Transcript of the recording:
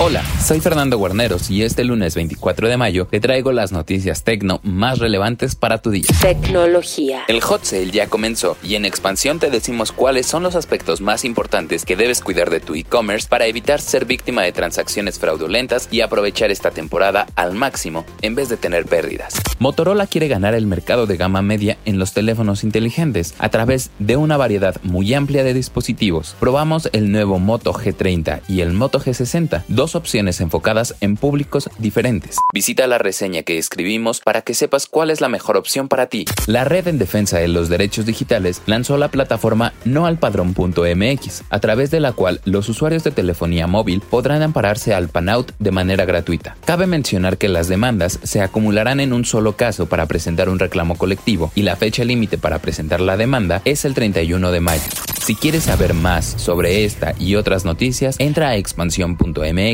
Hola, soy Fernando Guarneros y este lunes 24 de mayo te traigo las noticias tecno más relevantes para tu día. Tecnología. El hot sale ya comenzó y en expansión te decimos cuáles son los aspectos más importantes que debes cuidar de tu e-commerce para evitar ser víctima de transacciones fraudulentas y aprovechar esta temporada al máximo en vez de tener pérdidas. Motorola quiere ganar el mercado de gama media en los teléfonos inteligentes a través de una variedad muy amplia de dispositivos. Probamos el nuevo Moto G30 y el Moto G60, dos opciones enfocadas en públicos diferentes. Visita la reseña que escribimos para que sepas cuál es la mejor opción para ti. La Red en Defensa de los Derechos Digitales lanzó la plataforma noalpadrón.mx, a través de la cual los usuarios de telefonía móvil podrán ampararse al PANOUT de manera gratuita. Cabe mencionar que las demandas se acumularán en un solo caso para presentar un reclamo colectivo y la fecha límite para presentar la demanda es el 31 de mayo. Si quieres saber más sobre esta y otras noticias, entra a expansión.mx